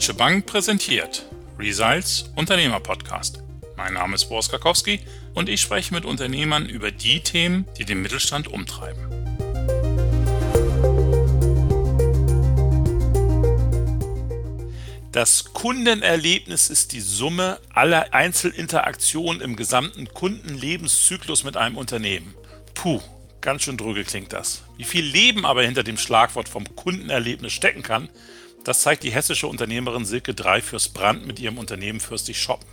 Deutsche Bank präsentiert Results Unternehmer Podcast. Mein Name ist Boris Karkowski und ich spreche mit Unternehmern über die Themen, die den Mittelstand umtreiben. Das Kundenerlebnis ist die Summe aller Einzelinteraktionen im gesamten Kundenlebenszyklus mit einem Unternehmen. Puh, ganz schön dröge klingt das. Wie viel Leben aber hinter dem Schlagwort vom Kundenerlebnis stecken kann, das zeigt die hessische Unternehmerin Silke Dreifürs Brand mit ihrem Unternehmen Fürstig Shoppen.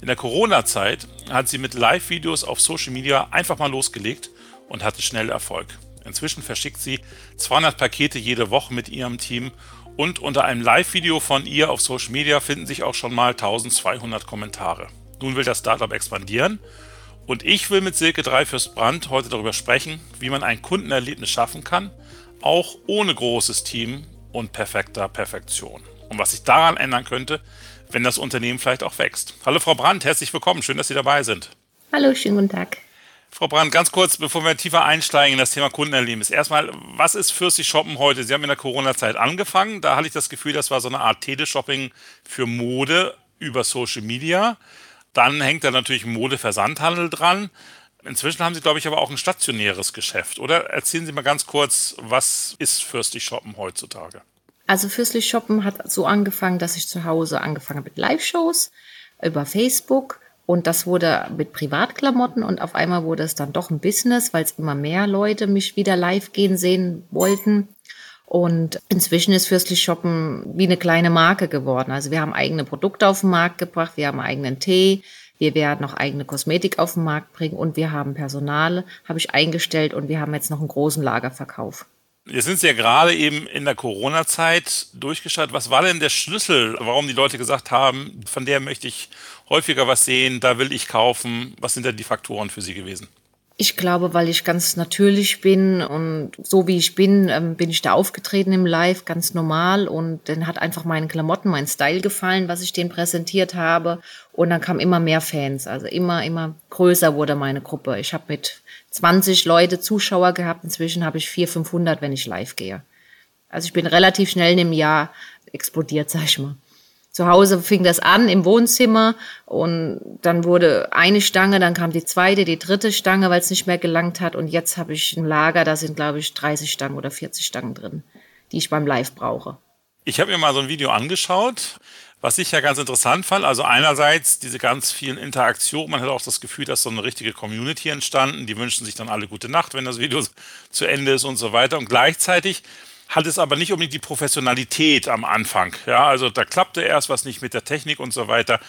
In der Corona-Zeit hat sie mit Live-Videos auf Social Media einfach mal losgelegt und hatte schnell Erfolg. Inzwischen verschickt sie 200 Pakete jede Woche mit ihrem Team und unter einem Live-Video von ihr auf Social Media finden sich auch schon mal 1200 Kommentare. Nun will das Startup expandieren und ich will mit Silke 3 fürs Brand heute darüber sprechen, wie man ein Kundenerlebnis schaffen kann, auch ohne großes Team und perfekter Perfektion. Und was sich daran ändern könnte, wenn das Unternehmen vielleicht auch wächst. Hallo Frau Brandt, herzlich willkommen. Schön, dass Sie dabei sind. Hallo, schönen guten Tag. Frau Brandt, ganz kurz, bevor wir tiefer einsteigen in das Thema Kundenerlebnis. Erstmal, was ist Fürstlich Shoppen heute? Sie haben in der Corona-Zeit angefangen. Da hatte ich das Gefühl, das war so eine Art Teleshopping für Mode über Social Media. Dann hängt da natürlich Mode-Versandhandel dran. Inzwischen haben Sie, glaube ich, aber auch ein stationäres Geschäft, oder? Erzählen Sie mal ganz kurz, was ist Fürstlich Shoppen heutzutage? Also Fürstlich Shoppen hat so angefangen, dass ich zu Hause angefangen habe mit Live-Shows über Facebook und das wurde mit Privatklamotten und auf einmal wurde es dann doch ein Business, weil es immer mehr Leute mich wieder live gehen sehen wollten. Und inzwischen ist Fürstlich Shoppen wie eine kleine Marke geworden. Also wir haben eigene Produkte auf den Markt gebracht, wir haben eigenen Tee, wir werden noch eigene Kosmetik auf den Markt bringen und wir haben Personal, habe ich eingestellt und wir haben jetzt noch einen großen Lagerverkauf. Jetzt sind Sie ja gerade eben in der Corona-Zeit durchgeschaut. Was war denn der Schlüssel, warum die Leute gesagt haben, von der möchte ich häufiger was sehen, da will ich kaufen? Was sind denn die Faktoren für Sie gewesen? Ich glaube, weil ich ganz natürlich bin und so wie ich bin, ähm, bin ich da aufgetreten im Live, ganz normal. Und dann hat einfach meinen Klamotten, mein Style gefallen, was ich denen präsentiert habe. Und dann kamen immer mehr Fans. Also immer, immer größer wurde meine Gruppe. Ich habe mit 20 Leute Zuschauer gehabt. Inzwischen habe ich 400, 500, wenn ich live gehe. Also ich bin relativ schnell in einem Jahr explodiert, sag ich mal. Zu Hause fing das an im Wohnzimmer und dann wurde eine Stange, dann kam die zweite, die dritte Stange, weil es nicht mehr gelangt hat. Und jetzt habe ich ein Lager, da sind, glaube ich, 30 Stangen oder 40 Stangen drin, die ich beim Live brauche. Ich habe mir mal so ein Video angeschaut, was ich ja ganz interessant fand. Also einerseits diese ganz vielen Interaktionen, man hat auch das Gefühl, dass so eine richtige Community entstanden. Die wünschen sich dann alle gute Nacht, wenn das Video zu Ende ist und so weiter. Und gleichzeitig hat es aber nicht unbedingt die Professionalität am Anfang. Ja, also da klappte erst was nicht mit der Technik und so weiter.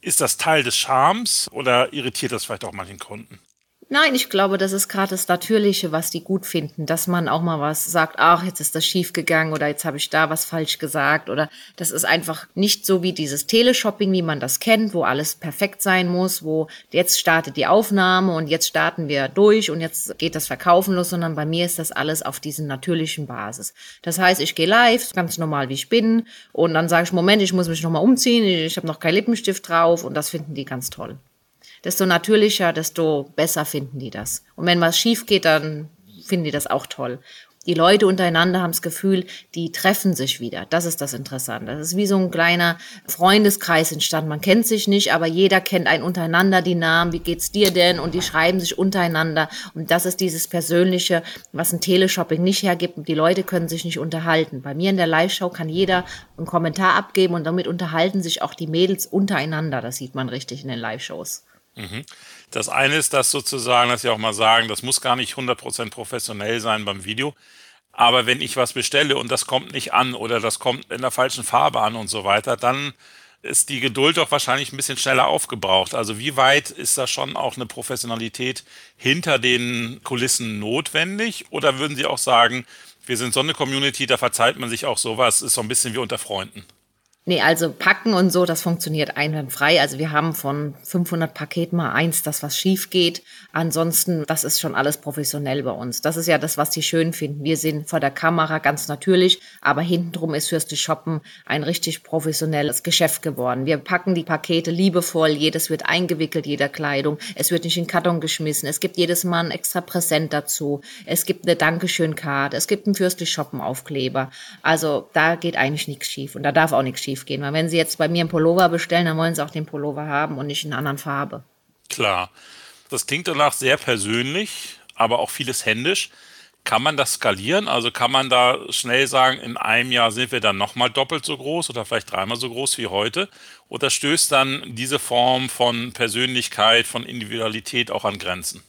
Ist das Teil des Charmes oder irritiert das vielleicht auch manchen Kunden? Nein, ich glaube, das ist gerade das Natürliche, was die gut finden, dass man auch mal was sagt, ach, jetzt ist das schief gegangen oder jetzt habe ich da was falsch gesagt oder das ist einfach nicht so wie dieses Teleshopping, wie man das kennt, wo alles perfekt sein muss, wo jetzt startet die Aufnahme und jetzt starten wir durch und jetzt geht das Verkaufen los, sondern bei mir ist das alles auf diesen natürlichen Basis. Das heißt, ich gehe live, ganz normal wie ich bin und dann sage ich, Moment, ich muss mich nochmal umziehen, ich habe noch kein Lippenstift drauf und das finden die ganz toll desto natürlicher, desto besser finden die das. Und wenn was schief geht, dann finden die das auch toll. Die Leute untereinander haben das Gefühl, die treffen sich wieder. Das ist das Interessante. Das ist wie so ein kleiner Freundeskreis entstanden. Man kennt sich nicht, aber jeder kennt einen untereinander die Namen. Wie geht's dir denn? Und die schreiben sich untereinander. Und das ist dieses Persönliche, was ein Teleshopping nicht hergibt. Die Leute können sich nicht unterhalten. Bei mir in der Live-Show kann jeder einen Kommentar abgeben und damit unterhalten sich auch die Mädels untereinander. Das sieht man richtig in den Live-Shows. Das eine ist das sozusagen, dass Sie auch mal sagen, das muss gar nicht 100% professionell sein beim Video. Aber wenn ich was bestelle und das kommt nicht an oder das kommt in der falschen Farbe an und so weiter, dann ist die Geduld doch wahrscheinlich ein bisschen schneller aufgebraucht. Also wie weit ist da schon auch eine Professionalität hinter den Kulissen notwendig? Oder würden Sie auch sagen, wir sind so eine Community, da verzeiht man sich auch sowas, ist so ein bisschen wie unter Freunden? Nee, also packen und so, das funktioniert einwandfrei. Also wir haben von 500 Paketen mal eins, das was schief geht. Ansonsten, das ist schon alles professionell bei uns. Das ist ja das, was die schön finden. Wir sind vor der Kamera ganz natürlich, aber hintendrum ist fürs Shoppen ein richtig professionelles Geschäft geworden. Wir packen die Pakete liebevoll, jedes wird eingewickelt, jeder Kleidung. Es wird nicht in Karton geschmissen. Es gibt jedes Mal ein extra Präsent dazu. Es gibt eine Dankeschön-Karte. Es gibt einen Fürstlich Shoppen Aufkleber. Also da geht eigentlich nichts schief und da darf auch nichts schief schief gehen. Weil wenn Sie jetzt bei mir einen Pullover bestellen, dann wollen Sie auch den Pullover haben und nicht in einer anderen Farbe. Klar. Das klingt danach sehr persönlich, aber auch vieles händisch. Kann man das skalieren? Also kann man da schnell sagen, in einem Jahr sind wir dann nochmal doppelt so groß oder vielleicht dreimal so groß wie heute? Oder stößt dann diese Form von Persönlichkeit, von Individualität auch an Grenzen?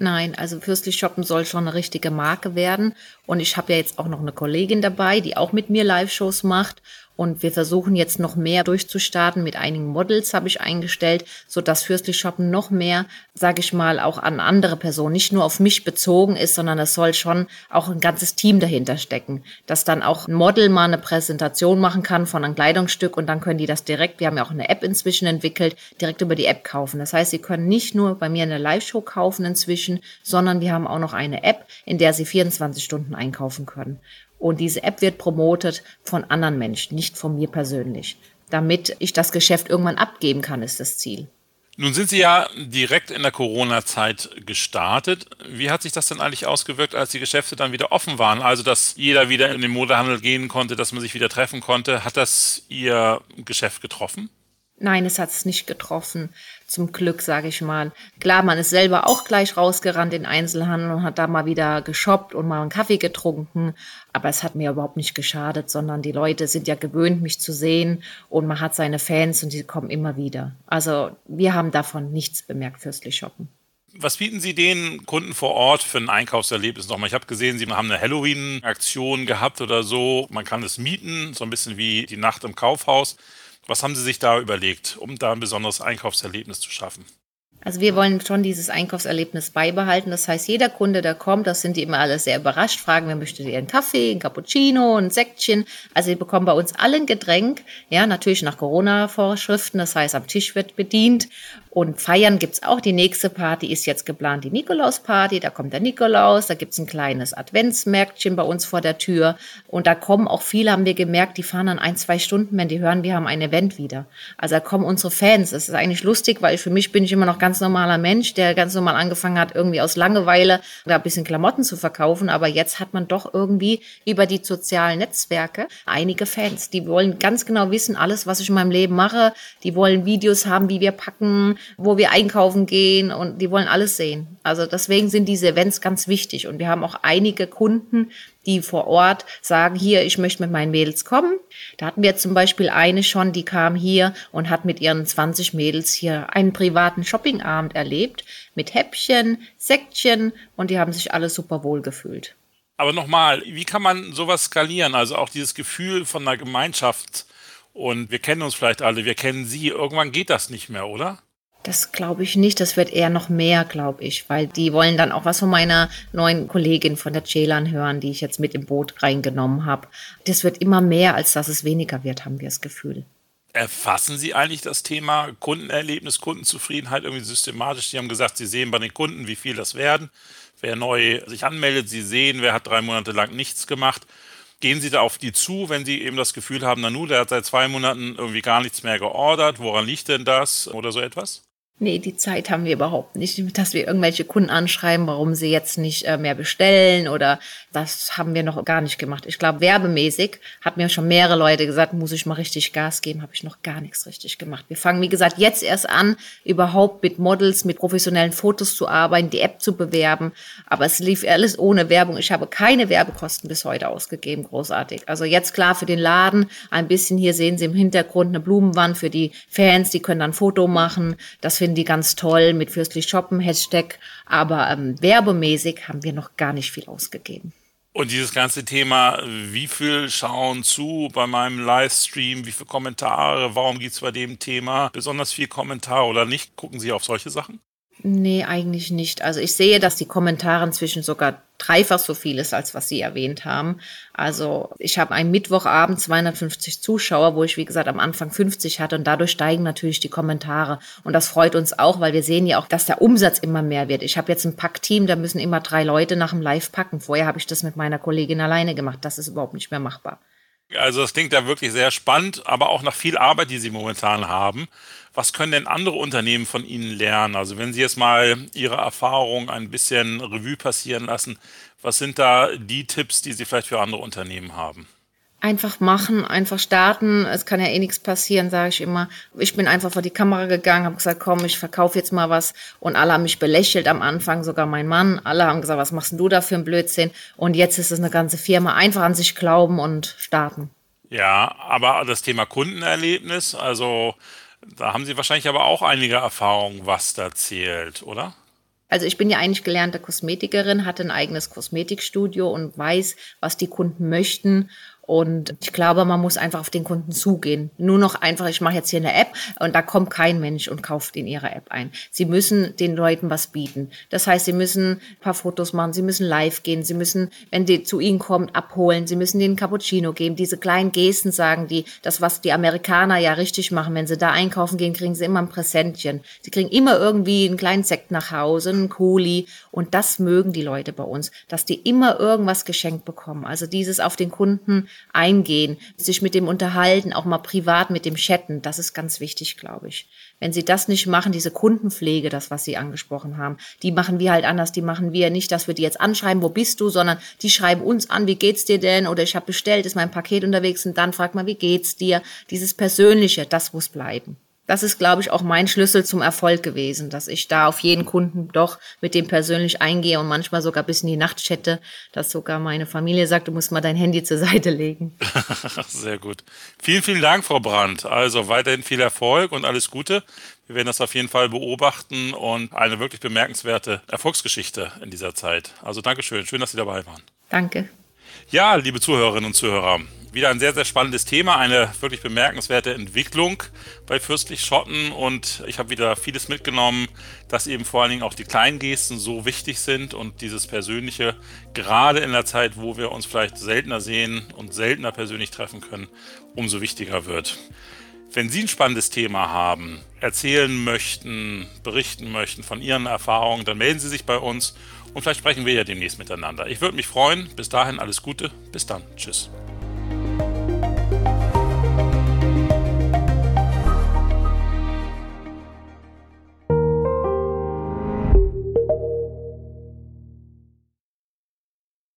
Nein, also Fürstlich Shoppen soll schon eine richtige Marke werden. Und ich habe ja jetzt auch noch eine Kollegin dabei, die auch mit mir Live-Shows macht. Und wir versuchen jetzt noch mehr durchzustarten. Mit einigen Models habe ich eingestellt, so dass Fürstlich Shoppen noch mehr, sage ich mal, auch an andere Personen, nicht nur auf mich bezogen ist, sondern es soll schon auch ein ganzes Team dahinter stecken. Dass dann auch ein Model mal eine Präsentation machen kann von einem Kleidungsstück und dann können die das direkt, wir haben ja auch eine App inzwischen entwickelt, direkt über die App kaufen. Das heißt, sie können nicht nur bei mir eine Live-Show kaufen inzwischen, sondern wir haben auch noch eine App, in der sie 24 Stunden einkaufen können. Und diese App wird promotet von anderen Menschen, nicht von mir persönlich. Damit ich das Geschäft irgendwann abgeben kann, ist das Ziel. Nun sind Sie ja direkt in der Corona-Zeit gestartet. Wie hat sich das denn eigentlich ausgewirkt, als die Geschäfte dann wieder offen waren? Also, dass jeder wieder in den Modehandel gehen konnte, dass man sich wieder treffen konnte. Hat das Ihr Geschäft getroffen? Nein, es hat es nicht getroffen. Zum Glück, sage ich mal. Klar, man ist selber auch gleich rausgerannt in Einzelhandel und hat da mal wieder geshoppt und mal einen Kaffee getrunken. Aber es hat mir überhaupt nicht geschadet, sondern die Leute sind ja gewöhnt, mich zu sehen und man hat seine Fans und die kommen immer wieder. Also wir haben davon nichts bemerkt, fürstlich shoppen. Was bieten Sie den Kunden vor Ort für ein Einkaufserlebnis nochmal? Ich habe gesehen, Sie haben eine Halloween-Aktion gehabt oder so. Man kann es mieten, so ein bisschen wie die Nacht im Kaufhaus. Was haben Sie sich da überlegt, um da ein besonderes Einkaufserlebnis zu schaffen? Also wir wollen schon dieses Einkaufserlebnis beibehalten. Das heißt, jeder Kunde, der kommt, das sind die immer alle sehr überrascht, fragen, wer möchte ihr einen Kaffee, einen Cappuccino, ein Säckchen. Also die bekommen bei uns alle ein Getränk, ja, natürlich nach Corona-Vorschriften. Das heißt, am Tisch wird bedient. Und feiern gibt's auch. Die nächste Party ist jetzt geplant, die Nikolaus-Party. Da kommt der Nikolaus, da gibt's ein kleines Adventsmärkchen bei uns vor der Tür. Und da kommen auch viele, haben wir gemerkt, die fahren dann ein, zwei Stunden, wenn die hören, wir haben ein Event wieder. Also da kommen unsere Fans. Das ist eigentlich lustig, weil für mich bin ich immer noch ganz normaler Mensch, der ganz normal angefangen hat, irgendwie aus Langeweile da ein bisschen Klamotten zu verkaufen. Aber jetzt hat man doch irgendwie über die sozialen Netzwerke einige Fans. Die wollen ganz genau wissen, alles, was ich in meinem Leben mache. Die wollen Videos haben, wie wir packen, wo wir einkaufen gehen und die wollen alles sehen. Also deswegen sind diese Events ganz wichtig und wir haben auch einige Kunden, die vor Ort sagen, hier, ich möchte mit meinen Mädels kommen. Da hatten wir zum Beispiel eine schon, die kam hier und hat mit ihren 20 Mädels hier einen privaten Shoppingabend erlebt mit Häppchen, Säckchen und die haben sich alle super wohl gefühlt. Aber nochmal, wie kann man sowas skalieren? Also auch dieses Gefühl von einer Gemeinschaft und wir kennen uns vielleicht alle, wir kennen sie. Irgendwann geht das nicht mehr, oder? Das glaube ich nicht. Das wird eher noch mehr, glaube ich, weil die wollen dann auch was von meiner neuen Kollegin von der Celan hören, die ich jetzt mit im Boot reingenommen habe. Das wird immer mehr, als dass es weniger wird, haben wir das Gefühl. Erfassen Sie eigentlich das Thema Kundenerlebnis, Kundenzufriedenheit irgendwie systematisch? Sie haben gesagt, Sie sehen bei den Kunden, wie viel das werden. Wer neu sich anmeldet, Sie sehen, wer hat drei Monate lang nichts gemacht. Gehen Sie da auf die zu, wenn Sie eben das Gefühl haben, Nanu, der hat seit zwei Monaten irgendwie gar nichts mehr geordert. Woran liegt denn das oder so etwas? Nee, die Zeit haben wir überhaupt nicht, dass wir irgendwelche Kunden anschreiben, warum sie jetzt nicht äh, mehr bestellen oder das haben wir noch gar nicht gemacht. Ich glaube, werbemäßig hat mir schon mehrere Leute gesagt, muss ich mal richtig Gas geben, habe ich noch gar nichts richtig gemacht. Wir fangen, wie gesagt, jetzt erst an, überhaupt mit Models, mit professionellen Fotos zu arbeiten, die App zu bewerben, aber es lief alles ohne Werbung. Ich habe keine Werbekosten bis heute ausgegeben, großartig. Also jetzt klar für den Laden, ein bisschen hier sehen Sie im Hintergrund eine Blumenwand für die Fans, die können dann ein Foto machen. Das finden die ganz toll mit Fürstlich Shoppen, Hashtag. Aber ähm, werbemäßig haben wir noch gar nicht viel ausgegeben. Und dieses ganze Thema, wie viel schauen zu bei meinem Livestream, wie viele Kommentare, warum gibt es bei dem Thema besonders viel Kommentare oder nicht? Gucken Sie auf solche Sachen? Nee, eigentlich nicht. Also ich sehe, dass die Kommentare inzwischen sogar dreifach so viel ist, als was Sie erwähnt haben. Also ich habe einen Mittwochabend 250 Zuschauer, wo ich, wie gesagt, am Anfang 50 hatte und dadurch steigen natürlich die Kommentare. Und das freut uns auch, weil wir sehen ja auch, dass der Umsatz immer mehr wird. Ich habe jetzt ein Packteam, da müssen immer drei Leute nach dem Live packen. Vorher habe ich das mit meiner Kollegin alleine gemacht. Das ist überhaupt nicht mehr machbar. Also das klingt ja wirklich sehr spannend, aber auch nach viel Arbeit, die Sie momentan haben. Was können denn andere Unternehmen von Ihnen lernen? Also wenn Sie jetzt mal Ihre Erfahrung ein bisschen Revue passieren lassen, was sind da die Tipps, die Sie vielleicht für andere Unternehmen haben? Einfach machen, einfach starten. Es kann ja eh nichts passieren, sage ich immer. Ich bin einfach vor die Kamera gegangen, habe gesagt, komm, ich verkaufe jetzt mal was. Und alle haben mich belächelt am Anfang, sogar mein Mann. Alle haben gesagt, was machst denn du da für ein Blödsinn? Und jetzt ist es eine ganze Firma. Einfach an sich glauben und starten. Ja, aber das Thema Kundenerlebnis, also da haben Sie wahrscheinlich aber auch einige Erfahrungen, was da zählt, oder? Also ich bin ja eigentlich gelernte Kosmetikerin, hatte ein eigenes Kosmetikstudio und weiß, was die Kunden möchten und ich glaube, man muss einfach auf den Kunden zugehen. Nur noch einfach, ich mache jetzt hier eine App und da kommt kein Mensch und kauft in ihre App ein. Sie müssen den Leuten was bieten. Das heißt, sie müssen ein paar Fotos machen, sie müssen live gehen, sie müssen, wenn die zu ihnen kommt, abholen, sie müssen den Cappuccino geben. Diese kleinen Gesten sagen die, das, was die Amerikaner ja richtig machen. Wenn sie da einkaufen gehen, kriegen sie immer ein Präsentchen. Sie kriegen immer irgendwie einen kleinen Sekt nach Hause, einen Kuli. Und das mögen die Leute bei uns, dass die immer irgendwas geschenkt bekommen. Also dieses auf den Kunden eingehen, sich mit dem unterhalten, auch mal privat mit dem chatten, das ist ganz wichtig, glaube ich. Wenn Sie das nicht machen, diese Kundenpflege, das, was Sie angesprochen haben, die machen wir halt anders, die machen wir nicht, dass wir die jetzt anschreiben, wo bist du, sondern die schreiben uns an, wie geht's dir denn? Oder ich habe bestellt, ist mein Paket unterwegs und dann fragt man, wie geht's dir? Dieses Persönliche, das muss bleiben das ist, glaube ich, auch mein Schlüssel zum Erfolg gewesen, dass ich da auf jeden Kunden doch mit dem persönlich eingehe und manchmal sogar bis in die Nacht chatte, dass sogar meine Familie sagt, du musst mal dein Handy zur Seite legen. Sehr gut. Vielen, vielen Dank, Frau Brandt. Also weiterhin viel Erfolg und alles Gute. Wir werden das auf jeden Fall beobachten und eine wirklich bemerkenswerte Erfolgsgeschichte in dieser Zeit. Also Dankeschön. Schön, dass Sie dabei waren. Danke. Ja, liebe Zuhörerinnen und Zuhörer, wieder ein sehr, sehr spannendes Thema, eine wirklich bemerkenswerte Entwicklung bei Fürstlich Schotten und ich habe wieder vieles mitgenommen, dass eben vor allen Dingen auch die kleinen Gesten so wichtig sind und dieses Persönliche, gerade in der Zeit, wo wir uns vielleicht seltener sehen und seltener persönlich treffen können, umso wichtiger wird. Wenn Sie ein spannendes Thema haben, erzählen möchten, berichten möchten von Ihren Erfahrungen, dann melden Sie sich bei uns und vielleicht sprechen wir ja demnächst miteinander. Ich würde mich freuen. Bis dahin alles Gute. Bis dann. Tschüss.